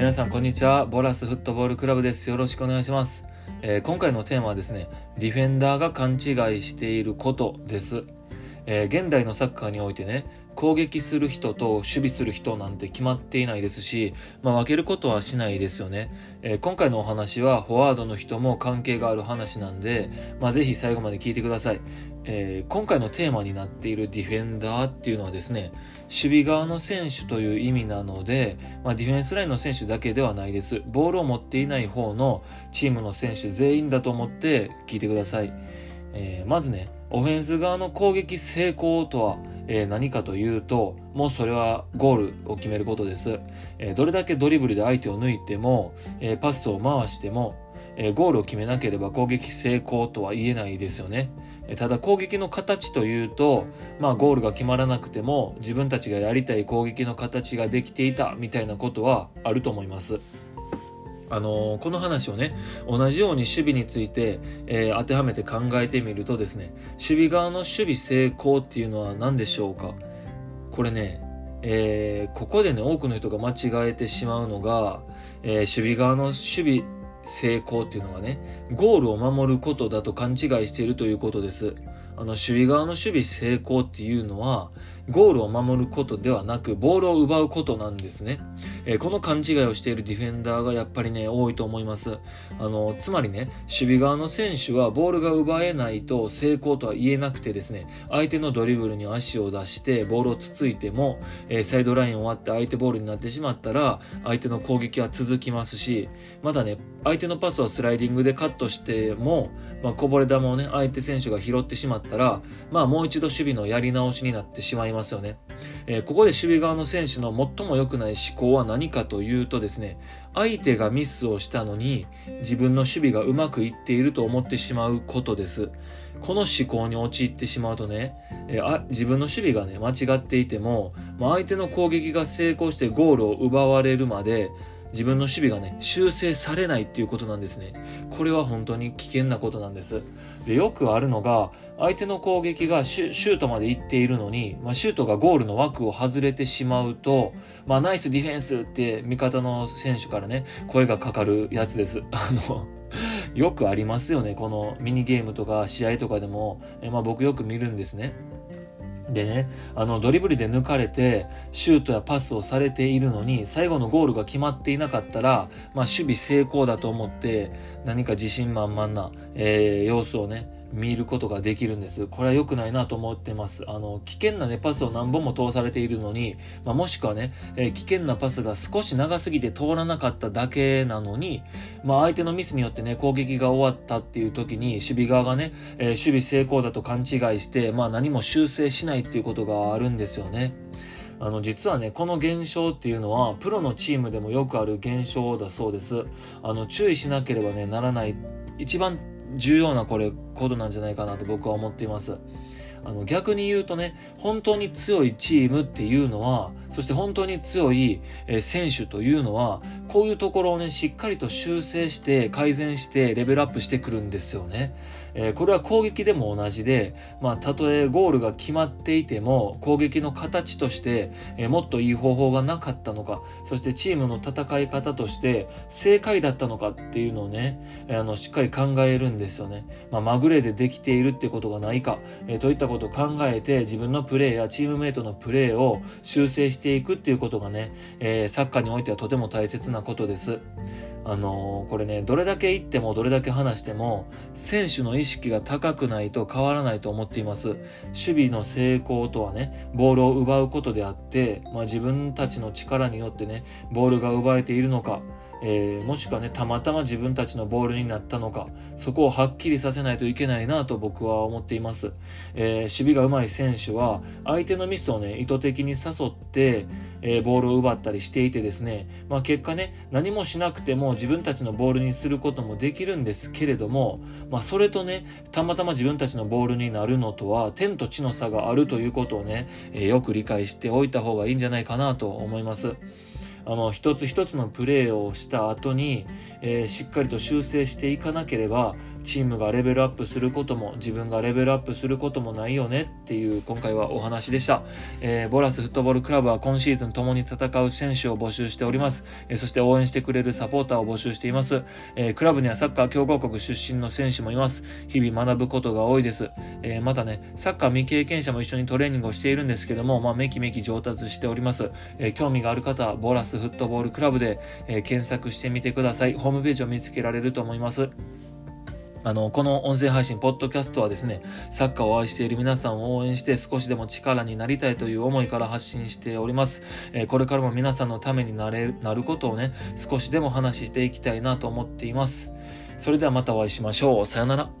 皆さんこんにちは。ボラスフットボールクラブです。よろしくお願いします、えー、今回のテーマはですねディフェンダーが勘違いしていることです。えー、現代のサッカーにおいてね攻撃する人と守備する人なんて決まっていないですし、まあ、分けることはしないですよね、えー、今回のお話はフォワードの人も関係がある話なんで、まあ、ぜひ最後まで聞いてください、えー、今回のテーマになっているディフェンダーっていうのはですね守備側の選手という意味なので、まあ、ディフェンスラインの選手だけではないです。ボールを持っていない方のチームの選手全員だと思って聞いてください、えー、まずねオフェンス側の攻撃成功とは、えー、何かというと、もうそれはゴールを決めることです。えー、どれだけドリブルで相手を抜いても、え、パスを回しても、えゴールを決めなければ攻撃成功とは言えないですよね。えただ攻撃の形というと、まあゴールが決まらなくても自分たちがやりたい攻撃の形ができていたみたいなことはあると思います。あのー、この話をね、同じように守備について、えー、当てはめて考えてみるとですね、守備側の守備成功っていうのは何でしょうか？これね、えー、ここでね、多くの人が間違えてしまうのが、え守備側の守備成功っていうのがね、ゴールを守ることだと勘違いしているということです。あの、守備側の守備成功っていうのは、ゴールを守ることではなく、ボールを奪うことなんですね。えー、この勘違いをしているディフェンダーがやっぱりね、多いと思います。あの、つまりね、守備側の選手はボールが奪えないと成功とは言えなくてですね、相手のドリブルに足を出して、ボールをつついても、えー、サイドラインを割って相手ボールになってしまったら、相手の攻撃は続きますし、まだね、相手のパスをスライディングでカットしても、まあ、こぼれ球をね、相手選手が拾ってしまったたら、まあ、もう一度守備のやり直しになってしまいますよね。えー、ここで守備側の選手の最も良くない思考は何かというとですね、相手がミスをしたのに、自分の守備がうまくいっていると思ってしまうことです。この思考に陥ってしまうとね、えー、あ自分の守備がね、間違っていても、まあ、相手の攻撃が成功してゴールを奪われるまで、自分の守備がね、修正されないっていうことなんですね。これは本当に危険なことなんです。でよくあるのが、相手の攻撃がシュートまで行っているのに、まあ、シュートがゴールの枠を外れてしまうと、まあ、ナイスディフェンスって味方の選手からね、声がかかるやつです。あの、よくありますよね。このミニゲームとか試合とかでも、えまあ、僕よく見るんですね。でね、あの、ドリブルで抜かれて、シュートやパスをされているのに、最後のゴールが決まっていなかったら、まあ、守備成功だと思って、何か自信満々な、えー、様子をね、見ることができるんです。これは良くないなと思ってます。あの、危険なね、パスを何本も通されているのに、まあ、もしくはね、えー、危険なパスが少し長すぎて通らなかっただけなのに、まあ、相手のミスによってね、攻撃が終わったっていう時に、守備側がね、えー、守備成功だと勘違いして、まあ、何も修正しないっていうことがあるんですよね。あの、実はね、この現象っていうのは、プロのチームでもよくある現象だそうです。あの、注意しなければね、ならない、一番重要なこれことなんじゃないかなと僕は思っています。あの逆に言うとね、本当に強いチームっていうのは、そして本当に強い選手というのは、こういうところをね、しっかりと修正して改善してレベルアップしてくるんですよね。えー、これは攻撃でも同じで、まあ、たとえゴールが決まっていても、攻撃の形として、えー、もっといい方法がなかったのか、そしてチームの戦い方として正解だったのかっていうのをね、えー、あの、しっかり考えるんですよね。まあ、まぐれでできているってことがないか、え、といったことを考えて、自分のプレーやチームメイトのプレーを修正してしていくっていうことがね、えー、サッカーにおいてはとても大切なことです。あのー、これね、どれだけ言ってもどれだけ話しても、選手の意識が高くないと変わらないと思っています。守備の成功とはね、ボールを奪うことであって、まあ、自分たちの力によってね、ボールが奪えているのか、えー、もしくはね、たまたま自分たちのボールになったのか、そこをはっきりさせないといけないなと僕は思っています。えー、守備が上手い選手は、相手のミスをね、意図的に誘って、えー、ボールを奪ったりしていてですね、まあ結果ね、何もしなくても自分たちのボールにすることもできるんですけれども、まあそれとね、たまたま自分たちのボールになるのとは、天と地の差があるということをね、えよく理解しておいた方がいいんじゃないかなと思います。あの、一つ一つのプレーをした後に、えー、しっかりと修正していかなければ、チームがレベルアップすることも自分がレベルアップすることもないよねっていう今回はお話でした、えー、ボラスフットボールクラブは今シーズン共に戦う選手を募集しております、えー、そして応援してくれるサポーターを募集しています、えー、クラブにはサッカー強豪国出身の選手もいます。日々学ぶことが多いです、えまたねサッカー未経験者も一緒にトレーニングをしているんですけども、まあ、めきめき上達しております、え興味がある方はボラスフットボールクラブで、え検索してみてください。ホームページを見つけられると思います。あの、この音声配信、ポッドキャストはですね、サッカーを愛している皆さんを応援して少しでも力になりたいという思いから発信しております。えー、これからも皆さんのためになれなることをね、少しでも話していきたいなと思っています。それではまたお会いしましょう。さよなら。